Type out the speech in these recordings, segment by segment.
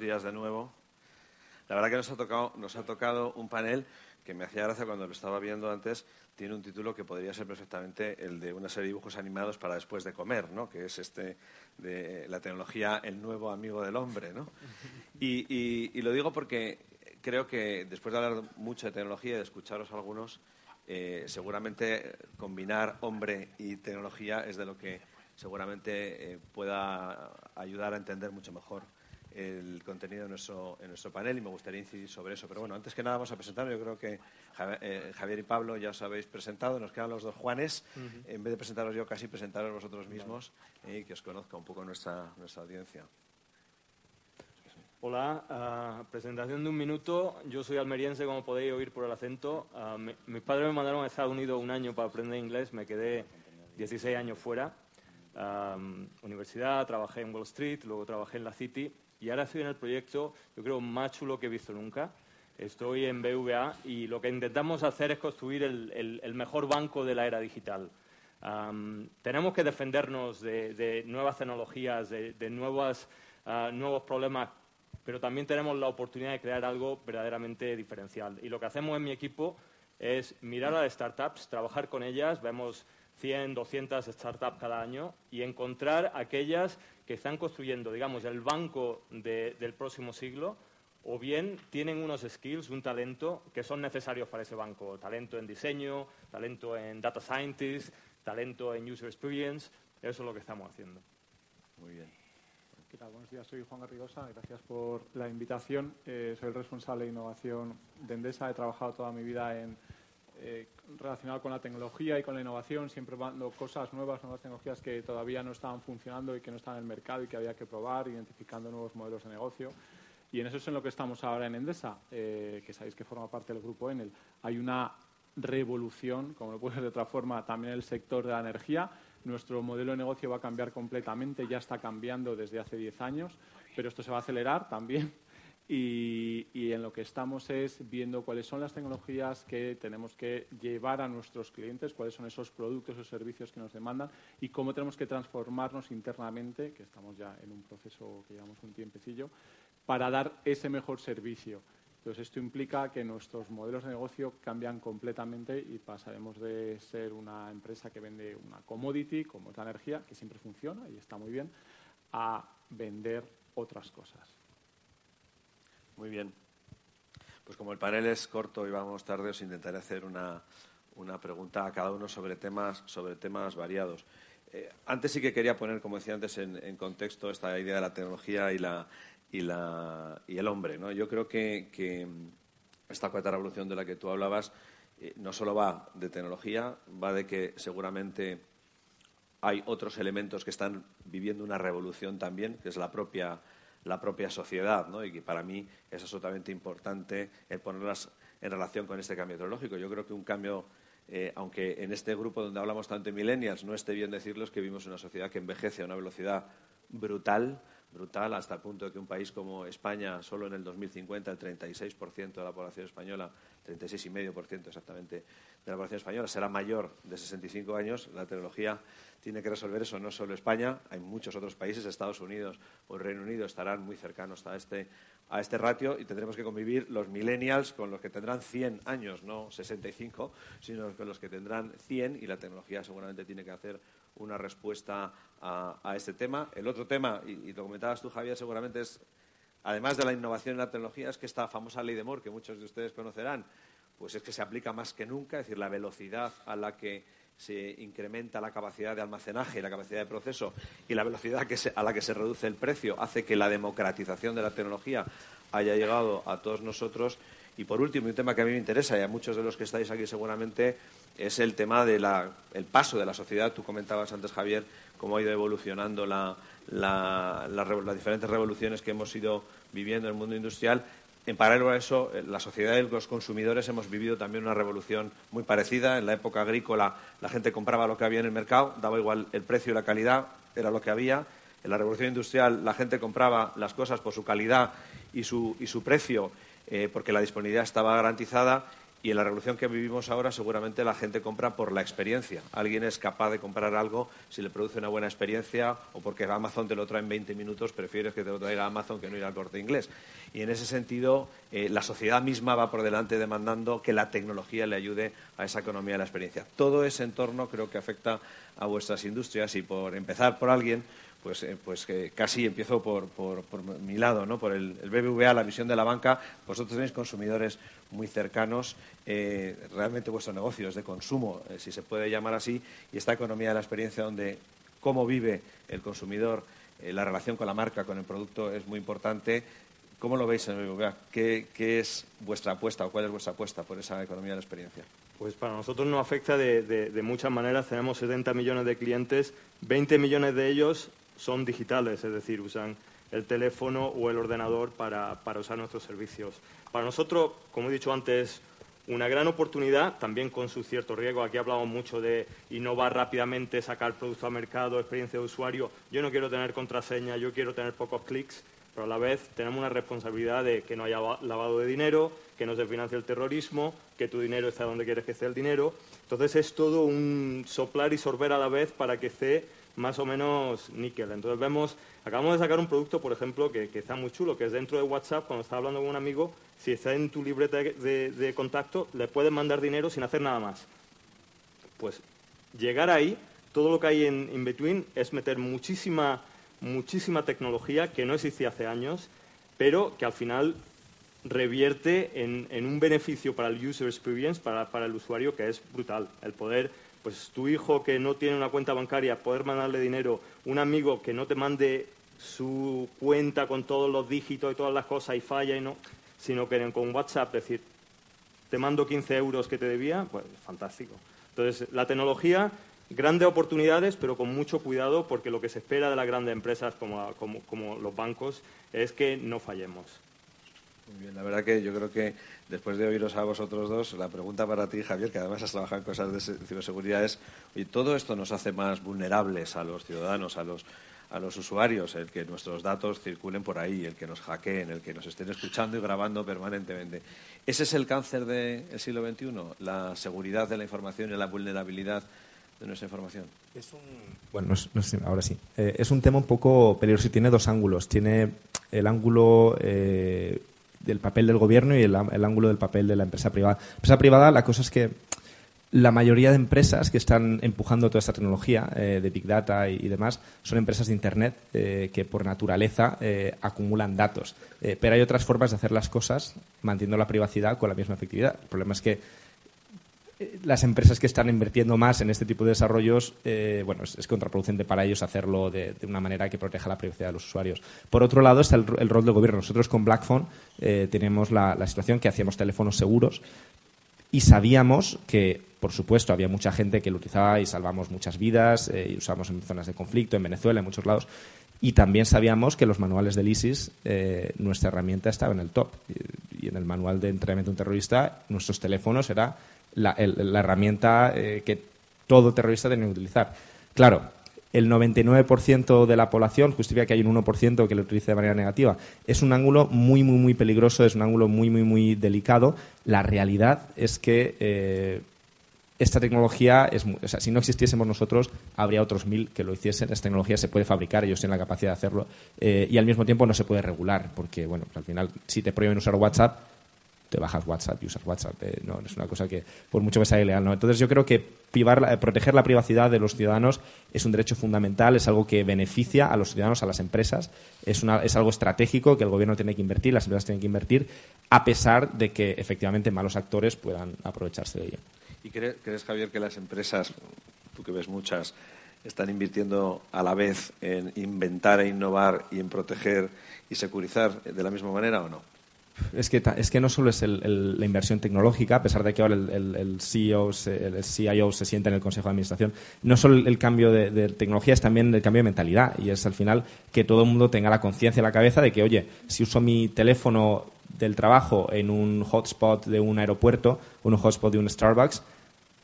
Días de nuevo. La verdad que nos ha, tocado, nos ha tocado un panel que me hacía gracia cuando lo estaba viendo antes. Tiene un título que podría ser perfectamente el de una serie de dibujos animados para después de comer, ¿no? que es este de la tecnología, el nuevo amigo del hombre. ¿no? Y, lo digo porque creo que después de hablar mucho de tecnología y de escucharos algunos, eh, seguramente combinar hombre y tecnología es de lo que seguramente eh, pueda ayudar a entender mucho mejor el contenido en nuestro, en nuestro panel y me gustaría incidir sobre eso. Pero bueno, antes que nada vamos a presentar. Yo creo que eh, Javier y Pablo ya os habéis presentado. Nos quedan los dos Juanes. En vez de presentaros yo, casi presentaros vosotros mismos y que os conozca un poco nuestra, nuestra audiencia. Hola, ah, presentación de un minuto. Yo soy almeriense, como podéis oír por el acento. Uh, mis padres me mandaron a Estados Unidos un año para aprender inglés. Me quedé 16 años fuera. universidad, trabajé en Wall Street, luego trabajé en la City y ahora estoy en el proyecto, yo creo, más chulo que he visto nunca. Estoy en BVA y lo que intentamos hacer es construir el, mejor banco de la era digital. tenemos que defendernos de, nuevas tecnologías, de, ah, nuevos problemas, pero también tenemos la oportunidad de crear algo verdaderamente diferencial. Y lo que hacemos en mi equipo es mirar a las startups, trabajar con ellas, vemos 100, 200 startups cada año y encontrar aquellas que están construyendo, digamos, el banco del próximo siglo o bien tienen unos skills, un talento que son necesarios para ese banco. Talento en diseño, talento en data scientist, talento en user experience. Eso es lo que estamos haciendo. Muy bien. ¿Qué tal? Buenos días, soy Juan Garrigosa. Gracias por la invitación. Eh, soy el responsable de innovación de Endesa. He trabajado toda mi vida en eh, relacionado con la tecnología y con la innovación, siempre dando cosas nuevas, nuevas tecnologías que todavía no estaban funcionando y que no estaban en el mercado y que había que probar, identificando nuevos modelos de negocio. Y en eso es en lo que estamos ahora en Endesa, eh, que sabéis que forma parte del grupo Enel. Hay una revolución, como lo puede ser de otra forma, también en el sector de la energía. Nuestro modelo de negocio va a cambiar completamente, ya está cambiando desde hace 10 años, pero esto se va a acelerar también y, en lo que estamos es viendo cuáles son las tecnologías que tenemos que llevar a nuestros clientes, cuáles son esos productos o servicios que nos demandan y cómo tenemos que transformarnos internamente, que estamos ya en un proceso que llevamos un tiempecillo, para dar ese mejor servicio. Entonces, esto implica que nuestros modelos de negocio cambian completamente y pasaremos de ser una empresa que vende una commodity, como es la energía, que siempre funciona y está muy bien, a vender otras cosas. Muy bien. Pues como el panel es corto y vamos tarde, os intentaré hacer una, pregunta a cada uno sobre temas, sobre temas variados. Eh, antes sí que quería poner, como decía antes, en, contexto esta idea de la tecnología y, la, y, la, y el hombre. ¿no? Yo creo que, esta cuarta revolución de la que tú hablabas eh, no solo va de tecnología, va de que seguramente hay otros elementos que están viviendo una revolución también, que es la propia la propia sociedad, ¿no? y para mí es absolutamente importante el ponerlas en relación con este cambio tecnológico. Yo creo que un cambio, eh, aunque en este grupo donde hablamos tanto de millennials no esté bien decirlo, es que vivimos una sociedad que envejece a una velocidad brutal, brutal, hasta el punto de que un país como España, solo en el 2050, el 36% de la población española, 36,5% exactamente de la población española, será mayor de 65 años. La tecnología tiene que resolver eso, no solo España, hay muchos otros países, Estados Unidos o el Reino Unido estarán muy cercanos a este, a este ratio y tendremos que convivir los millennials con los que tendrán 100 años, no 65, sino con los que tendrán 100 y la tecnología seguramente tiene que hacer una respuesta a, este tema. El otro tema, y, lo comentabas tú, Javier, seguramente es, además de la innovación en la tecnología, es que esta famosa ley de Moore, que muchos de ustedes conocerán, pues es que se aplica más que nunca, es decir, la velocidad a la que se incrementa la capacidad de almacenaje y la capacidad de proceso y la velocidad a la que se reduce el precio hace que la democratización de la tecnología haya llegado a todos nosotros. Y por último, un tema que a mí me interesa y a muchos de los que estáis aquí seguramente es el tema del paso de la sociedad. Tú comentabas antes, Javier, cómo ha ido evolucionando las diferentes revoluciones que hemos ido viviendo en el mundo industrial. En paralelo a eso, eh, la sociedad y los consumidores hemos vivido también una revolución muy parecida. En la época agrícola la gente compraba lo que había en el mercado, daba igual el precio y la calidad, era lo que había. En la revolución industrial la gente compraba las cosas por su calidad y su, precio eh, porque la disponibilidad estaba garantizada y en la revolución que vivimos ahora seguramente la gente compra por la experiencia. Alguien es capaz de comprar algo si le produce una buena experiencia o porque Amazon te lo trae en 20 minutos, prefieres que te lo traiga Amazon que no ir al corte inglés. Y en ese sentido, eh, la sociedad misma va por delante demandando que la tecnología le ayude a esa economía de la experiencia. Todo ese entorno creo que afecta a vuestras industrias y por empezar por alguien, pues, eh, pues casi empiezo por, mi lado, ¿no? por el, BBVA, la visión de la banca. Vosotros tenéis consumidores muy cercanos, eh, realmente vuestro negocio es de consumo, eh, si se puede llamar así, y esta economía de la experiencia donde cómo vive el consumidor, la relación con la marca, con el producto es muy importante. ¿Cómo lo veis en el BBVA? ¿Qué, es vuestra apuesta o cuál es vuestra apuesta por esa economía de la experiencia? Pues para nosotros nos afecta de, de muchas maneras. Tenemos 70 millones de clientes, 20 millones de ellos son digitales, es decir, usan el teléfono o el ordenador para, usar nuestros servicios. Para nosotros, como he dicho antes, una gran oportunidad, también con su cierto riesgo. Aquí hablamos mucho de innovar rápidamente, sacar producto al mercado, experiencia de usuario. Yo no quiero tener contraseña, yo quiero tener pocos clics, pero a la vez tenemos una responsabilidad de que no haya lavado de dinero, que no se financie el terrorismo, que tu dinero esté donde quieres que esté el dinero. Entonces es todo un soplar y sorber a la vez para que esté más o menos níquel. Entonces vemos, acabamos de sacar un producto, por ejemplo, que, está muy chulo, que es dentro de WhatsApp, cuando estás hablando con un amigo, si está en tu libreta de, contacto, le puedes mandar dinero sin hacer nada más. Pues llegar ahí, todo lo que hay en InBetween es meter muchísima, muchísima tecnología que no existía hace años, pero que al final revierte en, un beneficio para el user experience, para, para el usuario, que es brutal. El poder pues tu hijo que no tiene una cuenta bancaria, poder mandarle dinero, un amigo que no te mande su cuenta con todos los dígitos y todas las cosas y falla y no, sino que con WhatsApp decir, te mando 15 euros que te debía, pues fantástico. Entonces, la tecnología, grandes oportunidades, pero con mucho cuidado, porque lo que se espera de las grandes empresas como los bancos es que no fallemos. Muy bien, la verdad que yo creo que después de oíros a vosotros dos, la pregunta para ti, Javier, que además has trabajado en cosas de ciberseguridad, es, oye, ¿todo esto nos hace más vulnerables a los ciudadanos, a los, a los usuarios, el que nuestros datos circulen por ahí, el que nos hackeen, el que nos estén escuchando y grabando permanentemente? ¿Ese es el cáncer del siglo XXI? ¿La seguridad de la información y la vulnerabilidad de nuestra información? Es un, bueno, ahora sí. Eh, es un tema un poco peligroso y tiene dos ángulos. Tiene el ángulo eh, del papel del gobierno y el, ángulo del papel de la empresa privada. La empresa privada, la cosa es que la mayoría de empresas que están empujando toda esta tecnología eh, de Big Data y, demás son empresas de Internet eh, que por naturaleza eh, acumulan datos. pero hay otras formas de hacer las cosas manteniendo la privacidad con la misma efectividad. El problema es que las empresas que están invirtiendo más en este tipo de desarrollos, eh, bueno, es, contraproducente para ellos hacerlo de, una manera que proteja la privacidad de los usuarios. Por otro lado está el, rol del gobierno. Nosotros con Blackphone eh, tenemos la, situación que hacíamos teléfonos seguros y sabíamos que, por supuesto, había mucha gente que lo utilizaba y salvamos muchas vidas eh, y usamos en zonas de conflicto, en Venezuela, en muchos lados. Y también sabíamos que los manuales del ISIS, nuestra herramienta estaba en el top. Y, y en el manual de entrenamiento de un terrorista, nuestros teléfonos era la, herramienta eh, que todo terrorista tiene que utilizar. Claro, el 99% de la población justifica que hay un 1% que lo utilice de manera negativa. Es un ángulo muy, muy, muy peligroso, es un ángulo muy, muy, muy delicado. La realidad es que eh, esta tecnología, es, o sea, si no existiésemos nosotros, habría otros mil que lo hiciesen. Esta tecnología se puede fabricar, ellos tienen la capacidad de hacerlo, eh, y al mismo tiempo no se puede regular, porque, bueno, al final, si te prohíben usar WhatsApp, te bajas WhatsApp y usas WhatsApp. Eh, no, es una cosa que, por mucho que sea ilegal. Entonces yo creo que proteger la privacidad de los ciudadanos es un derecho fundamental, es algo que beneficia a los ciudadanos, a las empresas, es, es algo estratégico que el gobierno tiene que invertir, las empresas tienen que invertir, a pesar de que efectivamente malos actores puedan aprovecharse de ello. ¿Y crees, crees Javier, que las empresas, tú que ves muchas, están invirtiendo a la vez en inventar e innovar y en proteger y securizar de la misma manera o no? Es que, es que no solo es la inversión tecnológica, a pesar de que ahora el, CEO, el CIO se sienta en el Consejo de Administración, no solo el cambio de, tecnología, es también el cambio de mentalidad. Y es al final que todo el mundo tenga la conciencia en la cabeza de que, oye, si uso mi teléfono del trabajo en un hotspot de un aeropuerto, un hotspot de un Starbucks,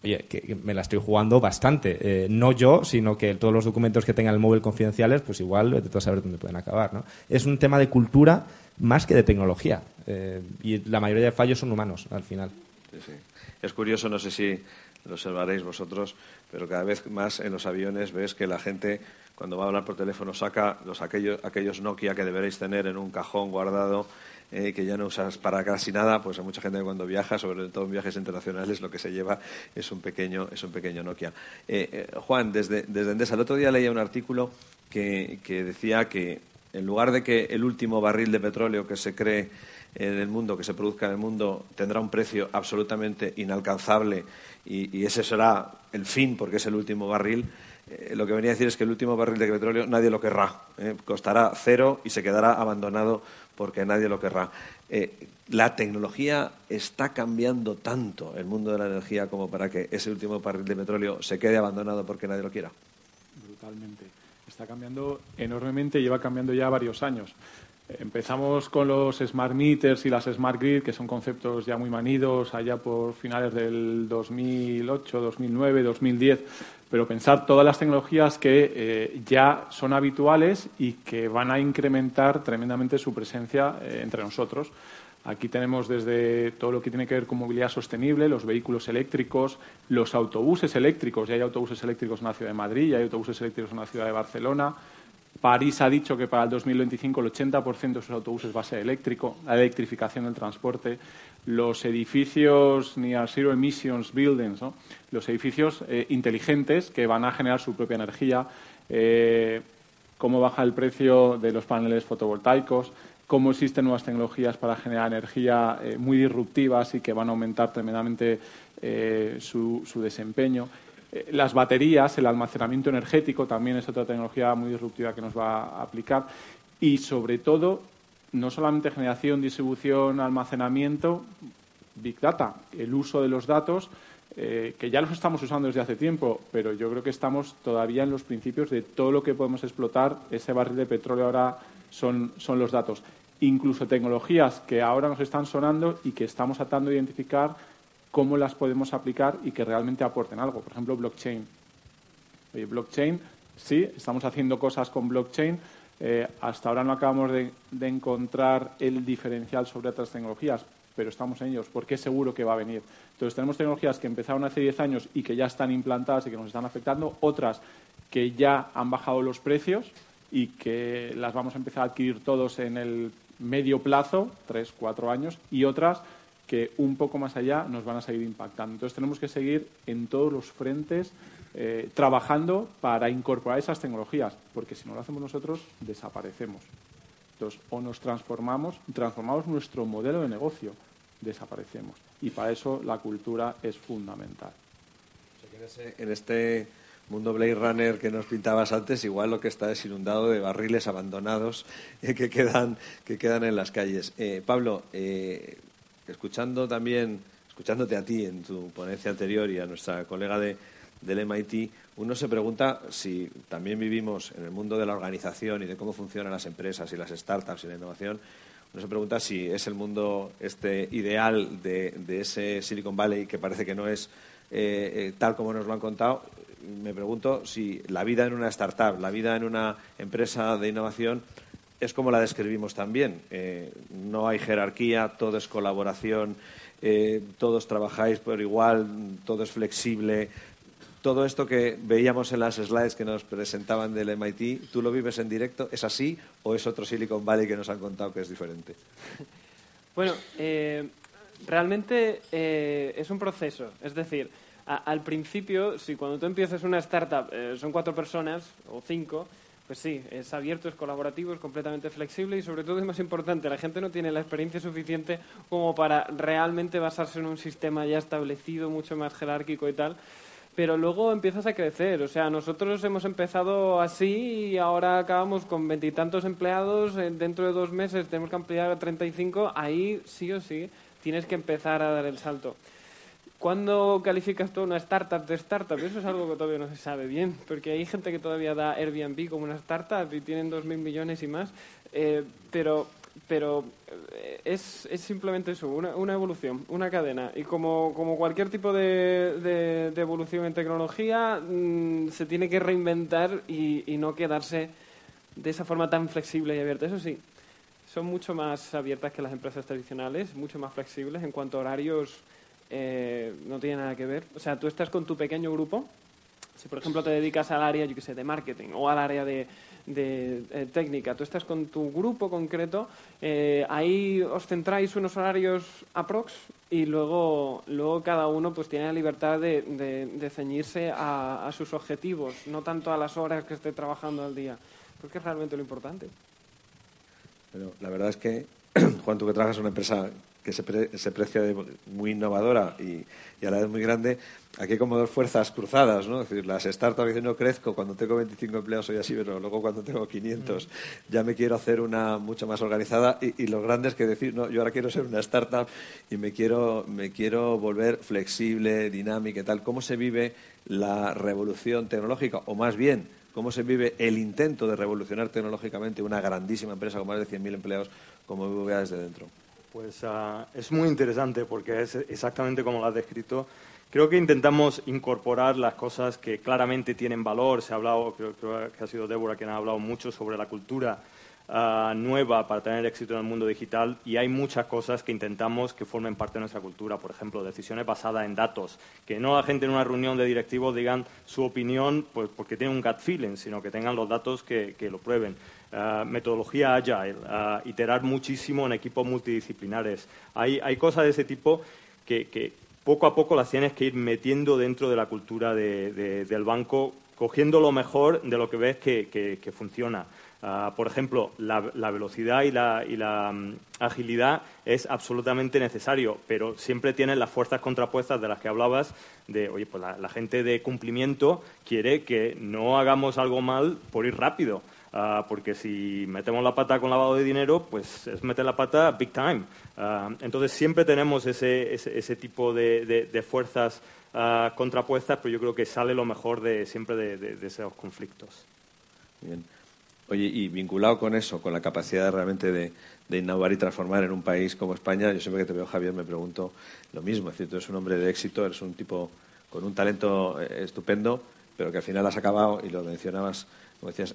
oye, me la estoy jugando bastante. Eh, no yo, sino que todos los documentos que tenga el móvil confidenciales, pues igual de todo saber dónde pueden acabar. ¿no? Es un tema de cultura más que de tecnología. Eh, y la mayoría de fallos son humanos, al final. Es curioso, no sé si lo observaréis vosotros, pero cada vez más en los aviones ves que la gente, cuando va a hablar por teléfono, saca los, aquellos, aquellos Nokia que deberéis tener en un cajón guardado eh, que ya no usas para casi nada, pues hay mucha gente que cuando viaja, sobre todo en viajes internacionales, lo que se lleva es un pequeño, es un pequeño Nokia. Eh, eh, Juan, desde, desde Endesa, el otro día leía un artículo que, decía que en lugar de que el último barril de petróleo que se cree en el mundo, que se produzca en el mundo, tendrá un precio absolutamente inalcanzable y, ese será el fin porque es el último barril, lo que venía a decir es que el último barril de petróleo nadie lo querrá. costará cero y se quedará abandonado porque nadie lo querrá. Eh, la tecnología está cambiando tanto el mundo de la energía como para que ese último barril de petróleo se quede abandonado porque nadie lo quiera. Brutalmente. Está cambiando enormemente, lleva cambiando ya varios años. Empezamos con los smart meters y las smart grid, que son conceptos ya muy manidos, allá por finales del 2008, 2009, 2010 pero pensar todas las tecnologías que eh, ya son habituales y que van a incrementar tremendamente su presencia eh, entre nosotros. Aquí tenemos desde todo lo que tiene que ver con movilidad sostenible, los vehículos eléctricos, los autobuses eléctricos. Ya hay autobuses eléctricos en la ciudad de Madrid, ya hay autobuses eléctricos en la ciudad de Barcelona. París ha dicho que para el 2025 el 80% de sus autobuses va a ser eléctrico, la electrificación del transporte los edificios near zero emissions buildings, los edificios eh, inteligentes que van a generar su propia energía, eh, cómo baja el precio de los paneles fotovoltaicos, cómo existen nuevas tecnologías para generar energía eh, muy disruptivas y que van a aumentar tremendamente su, desempeño. Las baterías, el almacenamiento energético también es otra tecnología muy disruptiva que nos va a aplicar y, sobre todo, no solamente generación, distribución, almacenamiento, Big Data, el uso de los datos, eh, que ya los estamos usando desde hace tiempo, pero yo creo que estamos todavía en los principios de todo lo que podemos explotar. Ese barril de petróleo ahora son, son los datos. Incluso tecnologías que ahora nos están sonando y que estamos tratando de identificar cómo las podemos aplicar y que realmente aporten algo. Por ejemplo, blockchain. Oye, blockchain, sí, estamos haciendo cosas con blockchain, eh, hasta ahora no acabamos de, encontrar el diferencial sobre otras tecnologías, pero estamos en ellos porque es seguro que va a venir. Entonces, tenemos tecnologías que empezaron hace 10 años y que ya están implantadas y que nos están afectando, otras que ya han bajado los precios y que las vamos a empezar a adquirir todos en el medio plazo, tres, cuatro años, y otras que un poco más allá nos van a seguir impactando. Entonces, tenemos que seguir en todos los frentes eh, trabajando para incorporar esas tecnologías, porque si no lo hacemos nosotros, desaparecemos. Entonces, o nos transformamos, transformamos nuestro modelo de negocio, desaparecemos. Y para eso la cultura es fundamental. en, este mundo Blade Runner que nos pintabas antes, igual lo que está es inundado de barriles abandonados que, quedan, que quedan en las calles. Eh, Pablo, eh, escuchando también, escuchándote a ti en tu ponencia anterior y a nuestra colega de, del MIT, uno se pregunta si también vivimos en el mundo de la organización y de cómo funcionan las empresas y las startups y la innovación, uno se pregunta si es el mundo este ideal de, ese Silicon Valley que parece que no es eh, eh, tal como nos lo han contado. Me pregunto si la vida en una startup, la vida en una empresa de innovación es como la describimos también. Eh, no hay jerarquía, todo es colaboración, todos trabajáis por igual, todo es flexible, todo esto que veíamos en las slides que nos presentaban del MIT, ¿tú lo vives en directo? ¿Es así o es otro Silicon Valley que nos han contado que es diferente? Bueno, eh, realmente eh, es un proceso. Es decir, al principio, si cuando tú empiezas una startup eh, son cuatro personas o cinco, pues sí, es abierto, es colaborativo, es completamente flexible y sobre todo es más importante, la gente no tiene la experiencia suficiente como para realmente basarse en un sistema ya establecido, mucho más jerárquico y tal. pero luego empiezas a crecer. O sea, nosotros hemos empezado así y ahora acabamos con veintitantos empleados. eh, Dentro de dos meses tenemos que ampliar a 35. Ahí sí o sí tienes que empezar a dar el salto. ¿Cuándo calificas tú una startup de startup? Eso es algo que todavía no se sabe bien, porque hay gente que todavía da Airbnb como una startup y tienen 2.000 millones y más, eh, pero, pero eh, es, es simplemente eso, una, una evolución, una cadena. Y como, como cualquier tipo de, de- evolución en tecnología, mm, se tiene que reinventar y, y no quedarse de esa forma tan flexible y abierta. Eso sí, son mucho más abiertas que las empresas tradicionales, mucho más flexibles en cuanto a horarios. Eh, no tiene nada que ver. O sea, tú estás con tu pequeño grupo. Si, por ejemplo, te dedicas al área, yo que sé, de marketing o al área de, de, eh, técnica, tú estás con tu grupo concreto, eh, ahí os centráis unos horarios aprox y luego, luego cada uno pues tiene la libertad de ceñirse a, a sus objetivos, no tanto a las horas que esté trabajando al día, porque es realmente lo importante. Pero la verdad es que, Juan, tú que trabajas en una empresa que se, pre- se precia de muy innovadora y, y a la vez muy grande, aquí hay como dos fuerzas cruzadas, ¿no? Es decir, las startups dicen, no crezco, cuando tengo 25 empleados soy así, pero luego cuando tengo 500 ya me quiero hacer una mucho más organizada y, y los grandes que decir, no, yo ahora quiero ser una startup y me quiero, me quiero volver flexible, dinámica y tal. ¿Cómo se vive la revolución tecnológica? O más bien, cómo se vive el intento de revolucionar tecnológicamente una grandísima empresa con más de 100.000 empleados como BBVA desde dentro. Pues ah, es muy interesante porque es exactamente como lo has descrito. Creo que intentamos incorporar las cosas que claramente tienen valor. Se ha hablado, creo, creo que ha sido Débora quien ha hablado mucho sobre la cultura ah, nueva para tener éxito en el mundo digital y hay muchas cosas que intentamos que formen parte de nuestra cultura. Por ejemplo, decisiones basadas en datos. Que no la gente en una reunión de directivos digan su opinión pues, porque tienen un gut feeling, sino que tengan los datos que lo prueben. Ah, metodología agile, ah, iterar muchísimo en equipos multidisciplinares. Hay, hay cosas de ese tipo que, poco a poco las tienes que ir metiendo dentro de la cultura de- de- del banco, cogiendo lo mejor de lo que ves que, que- funciona. Ah, por ejemplo, la, la velocidad y la, y la, mm, agilidad es absolutamente necesario, pero siempre tienes las fuerzas contrapuestas de las que hablabas, de, oye, pues la gente de cumplimiento quiere que no hagamos algo mal por ir rápido. Ah, porque si metemos la pata con lavado de dinero, pues es meter la pata big time. Ah, entonces siempre tenemos ese, ese, ese tipo de, de- de fuerzas ah, contrapuestas, pero yo creo que sale lo mejor de, siempre de, de- esos conflictos. Bien. Oye, y vinculado con eso, con la capacidad realmente de, de innovar y transformar en un país como España, yo siempre que te veo, Javier, me pregunto lo mismo. Es decir, tú eres un hombre de éxito, eres un tipo con un talento eh, estupendo, pero que al final has acabado, y lo mencionabas, como decías,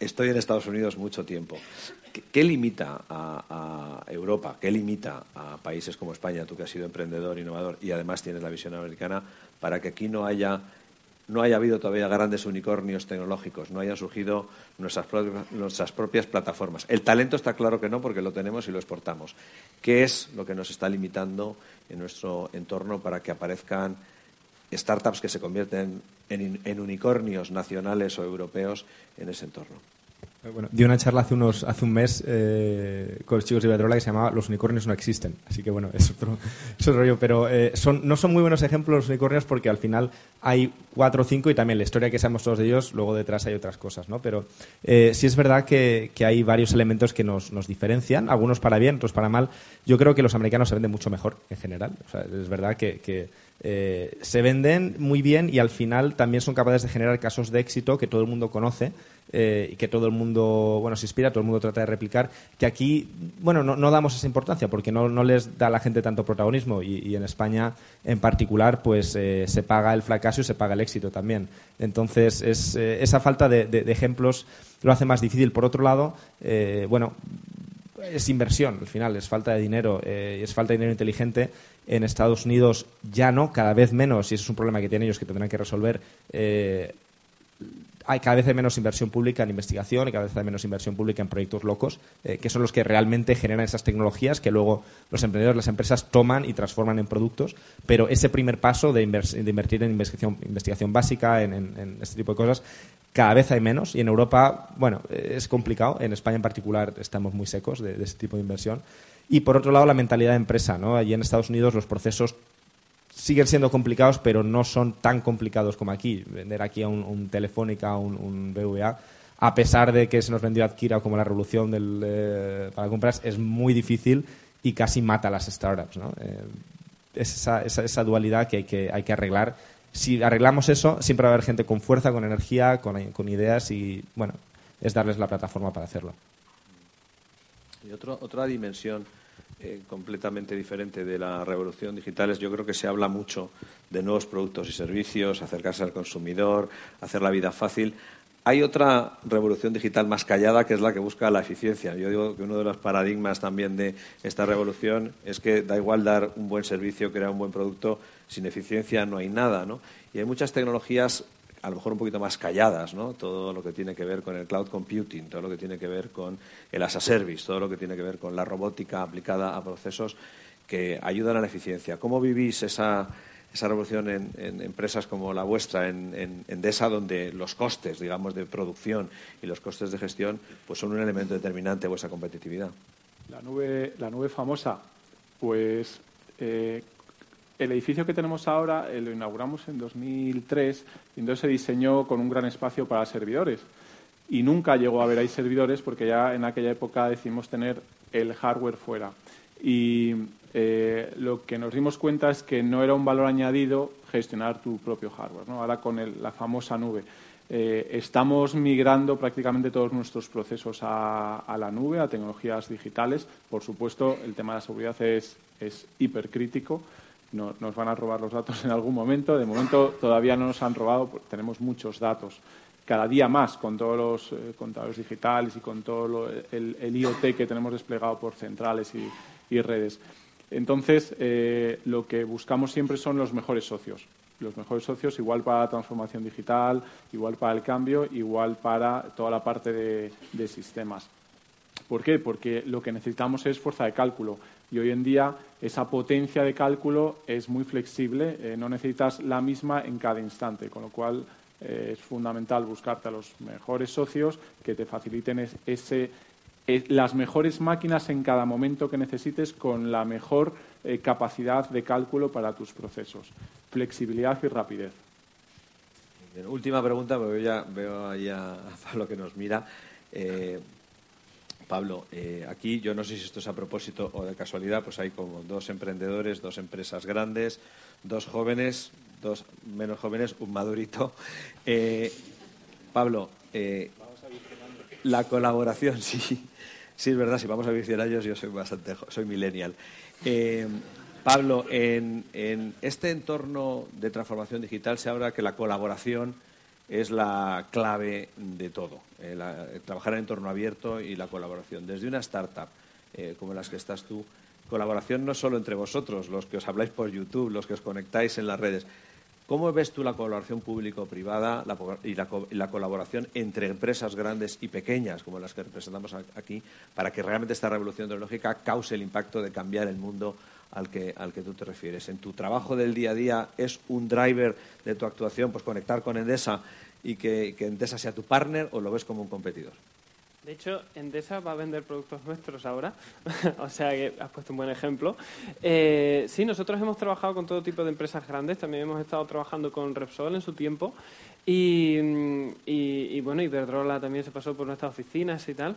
estoy en Estados Unidos mucho tiempo. ¿Qué, limita a, Europa, qué limita a países como España, tú que has sido emprendedor, innovador y además tienes la visión americana, para que aquí no haya no haya habido todavía grandes unicornios tecnológicos, no hayan surgido nuestras nuestras propias plataformas. El talento está claro que no, porque lo tenemos y lo exportamos. ¿Qué es lo que nos está limitando en nuestro entorno para que aparezcan startups que se convierten en, unicornios nacionales o europeos en ese entorno? Eh, Bueno, di una charla hace unos hace un mes eh, con los chicos de Iberdrola que se llamaba Los unicornios no existen. Así que bueno, es otro, es otro rollo. Pero eh, son, no son muy buenos ejemplos los unicornios porque al final hay cuatro o cinco y también la historia que sabemos todos de ellos, luego detrás hay otras cosas, ¿no? Pero sí es verdad que, que hay varios elementos que nos, nos diferencian, algunos para bien, otros para mal. Yo creo que los americanos se venden mucho mejor en general. O sea, es verdad que eh, se venden muy bien y al final también son capaces de generar casos de éxito que todo el mundo conoce eh, y que todo el mundo bueno se inspira, todo el mundo trata de replicar, que aquí bueno no, damos esa importancia porque no, no les da a la gente tanto protagonismo y, en España en particular pues eh, se paga el fracaso y se paga el éxito también. Entonces es, esa falta de, de- ejemplos lo hace más difícil. Por otro lado, bueno, es inversión, al final, es falta de dinero, eh, es falta de dinero inteligente. En Estados Unidos ya no, cada vez menos, y eso es un problema que tienen ellos que tendrán que resolver. eh, hay cada vez hay menos inversión pública en investigación y cada vez hay menos inversión pública en proyectos locos, eh, que son los que realmente generan esas tecnologías que luego los emprendedores, las empresas toman y transforman en productos. Pero ese primer paso de, invertir en investigación, básica, en, este tipo de cosas, cada vez hay menos. Y en Europa, bueno, es complicado. En España en particular estamos muy secos de ese tipo de inversión. Y por otro lado, la mentalidad de empresa. ¿no? Allí en Estados Unidos los procesos siguen siendo complicados, pero no son tan complicados como aquí. Vender aquí a un, Telefónica, un, un BVA, a pesar de que se nos vendió Adquira como la revolución del, eh, para compras, es muy difícil y casi mata a las startups. ¿no? Eh, es esa, esa, dualidad que hay, que hay que arreglar. Si arreglamos eso, siempre va a haber gente con fuerza, con energía, con, con ideas y, bueno, es darles la plataforma para hacerlo. Y otro, otra dimensión eh, completamente diferente de la revolución digital es yo creo que se habla mucho de nuevos productos y servicios, acercarse al consumidor, hacer la vida fácil. Hay otra revolución digital más callada que es la que busca la eficiencia. Yo digo que uno de los paradigmas también de esta revolución es que da igual dar un buen servicio, crear un buen producto, sin eficiencia no hay nada. ¿no? Y hay muchas tecnologías a lo mejor un poquito más calladas, ¿no? Todo lo que tiene que ver con el cloud computing, todo lo que tiene que ver con el as a service, todo lo que tiene que ver con la robótica aplicada a procesos que ayudan a la eficiencia. ¿Cómo vivís esa, esa revolución en, empresas como la vuestra, en, en, donde los costes, digamos, de producción y los costes de gestión pues son un elemento determinante de vuestra competitividad? La nube, la nube famosa, pues eh, el edificio que tenemos ahora eh, lo inauguramos en 2003 y entonces se diseñó con un gran espacio para servidores. Y nunca llegó a haber ahí servidores porque ya en aquella época decidimos tener el hardware fuera. Y eh, lo que nos dimos cuenta es que no era un valor añadido gestionar tu propio hardware. Ahora con la famosa nube. Eh, estamos migrando prácticamente todos nuestros procesos a, a, la nube, a tecnologías digitales. Por supuesto, el tema de la seguridad es, es hipercrítico nos van a robar los datos en algún momento. De momento todavía no nos han robado, pues tenemos muchos datos. Cada día más con todos los eh, contadores digitales y con todo el, IoT que tenemos desplegado por centrales y, redes. Entonces, eh, lo que buscamos siempre son los mejores socios. Los mejores socios, igual para la transformación digital, igual para el cambio, igual para toda la parte de sistemas. ¿Por qué? Porque lo que necesitamos es fuerza de cálculo y hoy en día esa potencia de cálculo es muy flexible, eh, no necesitas la misma en cada instante, con lo cual eh, es fundamental buscarte a los mejores socios que te faciliten ese, e, las mejores máquinas en cada momento que necesites con la mejor eh, capacidad de cálculo para tus procesos. Flexibilidad y rapidez. última pregunta, porque ya veo ahí a Pablo que nos mira. Pablo, eh, aquí yo no sé si esto es a propósito o de casualidad, pues hay como dos emprendedores, dos empresas grandes, dos jóvenes, dos menos jóvenes, un madurito. Eh, Pablo, eh, la colaboración, sí, sí es verdad, si vamos a vivir 100 años yo soy bastante, soy millennial. Pablo, en, en este entorno de transformación digital se habla que la colaboración es la clave de todo. Eh, trabajar en entorno abierto y la colaboración. Desde una startup eh, como las que estás tú, colaboración no solo entre vosotros, los que os habláis por YouTube, los que os conectáis en las redes. ¿Cómo ves tú la colaboración público-privada y, la, colaboración entre empresas grandes y pequeñas, como las que representamos aquí, para que realmente esta revolución tecnológica cause el impacto de cambiar el mundo al que, al que tú te refieres. En tu trabajo del día a día es un driver de tu actuación, pues conectar con Endesa y que, Endesa sea tu partner o lo ves como un competidor. De hecho, Endesa va a vender productos nuestros ahora, o sea que has puesto un buen ejemplo. Eh, sí, nosotros hemos trabajado con todo tipo de empresas grandes, también hemos estado trabajando con Repsol en su tiempo y, y bueno, Iberdrola también se pasó por nuestras oficinas y tal.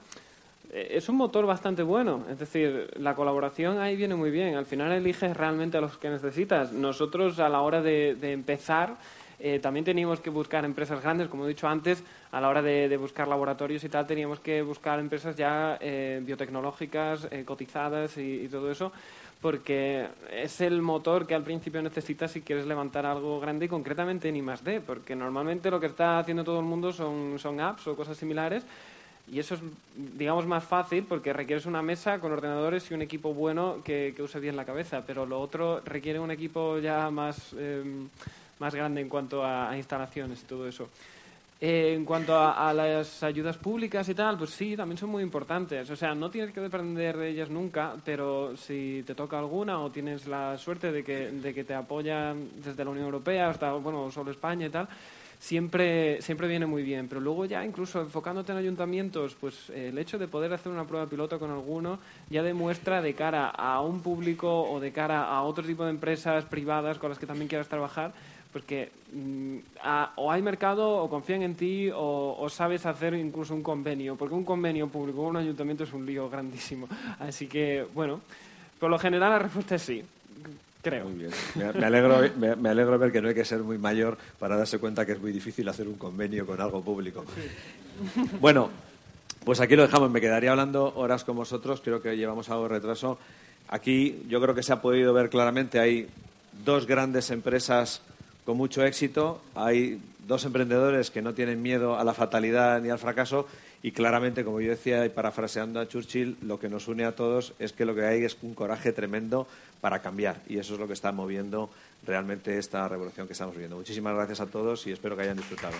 Eh, es un motor bastante bueno. Es decir, la colaboración ahí viene muy bien. Al final eliges realmente a los que necesitas. Nosotros, a la hora de, empezar, eh, también teníamos que buscar empresas grandes, como he dicho antes, a la hora de, buscar laboratorios y tal, teníamos que buscar empresas ya eh, biotecnológicas, cotizadas y, todo eso, porque es el motor que al principio necesitas si quieres levantar algo grande y concretamente en I+.D., porque normalmente lo que está haciendo todo el mundo son apps o cosas similares y eso es, digamos, más fácil porque requieres una mesa con ordenadores y un equipo bueno que, use bien la cabeza, pero lo otro requiere un equipo ya más, em, más grande en cuanto a, instalaciones y todo eso. Eh, en cuanto a, las ayudas públicas y tal, pues sí, también son muy importantes. O sea, no tienes que depender de ellas nunca, pero si te toca alguna o tienes la suerte de que, de que te apoyan desde la Unión Europea hasta, bueno, solo España y tal, siempre, siempre viene muy bien. Pero luego ya incluso enfocándote en ayuntamientos, pues el hecho de poder hacer una prueba piloto con alguno ya demuestra de cara a un público o de cara a otro tipo de empresas privadas con las que también quieras trabajar, pues que mm, o hay mercado o confían en ti o, sabes hacer incluso un convenio, porque un convenio público con un ayuntamiento es un lío grandísimo. Así que, bueno, por lo general la respuesta es sí. Creo. Muy bien. Me, alegro, me, alegro ver que no hay que ser muy mayor para darse cuenta que es muy difícil hacer un convenio con algo público. Bueno, pues aquí lo dejamos. Me quedaría hablando horas con vosotros. Creo que llevamos algo de retraso. Aquí yo creo que se ha podido ver claramente. Hay dos grandes empresas con mucho éxito. Hay dos emprendedores que no tienen miedo a la fatalidad ni al fracaso y claramente, como yo decía y parafraseando a Churchill, lo que nos une a todos es que lo que hay es un coraje tremendo para cambiar y eso es lo que está moviendo realmente esta revolución que estamos viviendo. Muchísimas gracias a todos y espero que hayan disfrutado.